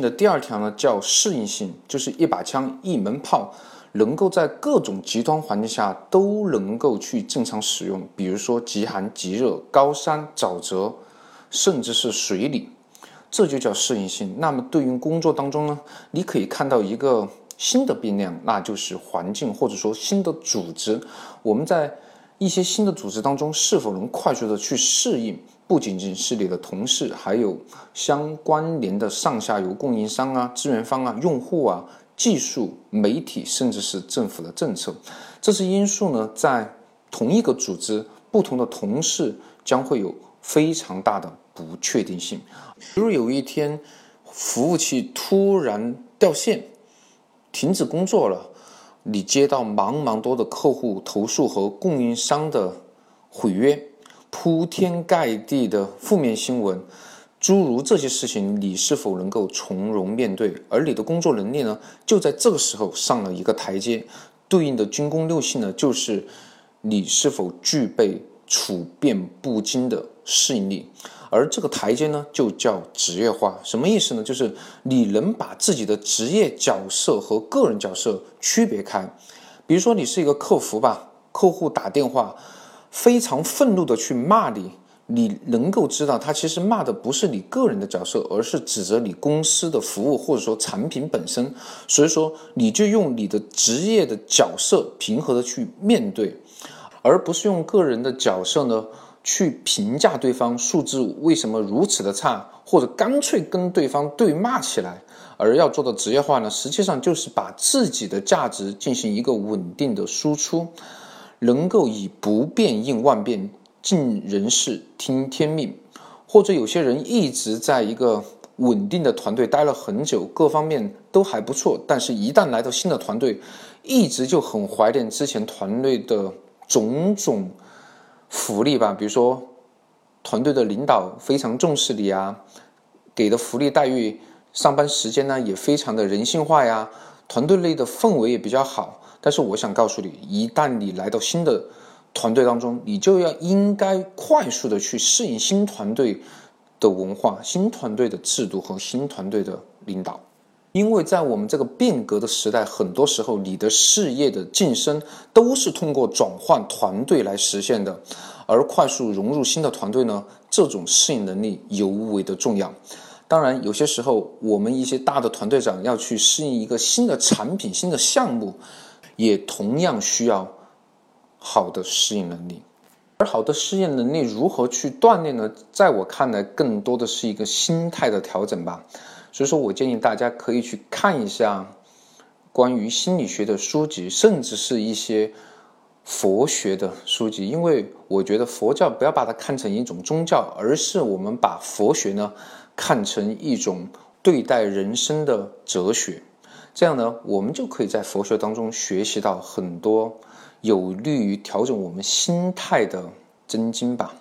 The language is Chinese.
的第二条呢叫适应性，就是一把枪一门炮，能够在各种极端环境下都能够去正常使用，比如说极寒极热、高山沼泽，甚至是水里，这就叫适应性。那么对于工作当中呢，你可以看到一个新的变量，那就是环境或者说新的组织，我们在一些新的组织当中是否能快速的去适应。不仅仅是你的同事，还有相关联的上下游供应商啊、资源方啊、用户啊、技术、媒体，甚至是政府的政策，这些因素呢，在同一个组织，不同的同事将会有非常大的不确定性。比如有一天，服务器突然掉线，停止工作了，你接到茫茫多的客户投诉和供应商的毁约。铺天盖地的负面新闻，诸如这些事情，你是否能够从容面对？而你的工作能力呢？就在这个时候上了一个台阶。对应的军工六性呢，就是你是否具备处变不惊的适应力。而这个台阶呢，就叫职业化。什么意思呢？就是你能把自己的职业角色和个人角色区别开。比如说，你是一个客服吧，客户打电话。非常愤怒的去骂你，你能够知道他其实骂的不是你个人的角色，而是指责你公司的服务或者说产品本身。所以说，你就用你的职业的角色平和的去面对，而不是用个人的角色呢去评价对方素质为什么如此的差，或者干脆跟对方对骂起来。而要做到职业化呢，实际上就是把自己的价值进行一个稳定的输出。能够以不变应万变，尽人事听天命，或者有些人一直在一个稳定的团队待了很久，各方面都还不错，但是一旦来到新的团队，一直就很怀念之前团队的种种福利吧，比如说团队的领导非常重视你啊，给的福利待遇、上班时间呢也非常的人性化呀，团队内的氛围也比较好。但是我想告诉你，一旦你来到新的团队当中，你就要应该快速的去适应新团队的文化、新团队的制度和新团队的领导。因为在我们这个变革的时代，很多时候你的事业的晋升都是通过转换团队来实现的，而快速融入新的团队呢，这种适应能力尤为的重要。当然，有些时候我们一些大的团队长要去适应一个新的产品、新的项目。也同样需要好的适应能力，而好的适应能力如何去锻炼呢？在我看来，更多的是一个心态的调整吧。所以说我建议大家可以去看一下关于心理学的书籍，甚至是一些佛学的书籍，因为我觉得佛教不要把它看成一种宗教，而是我们把佛学呢看成一种对待人生的哲学。这样呢，我们就可以在佛学当中学习到很多有利于调整我们心态的真经吧。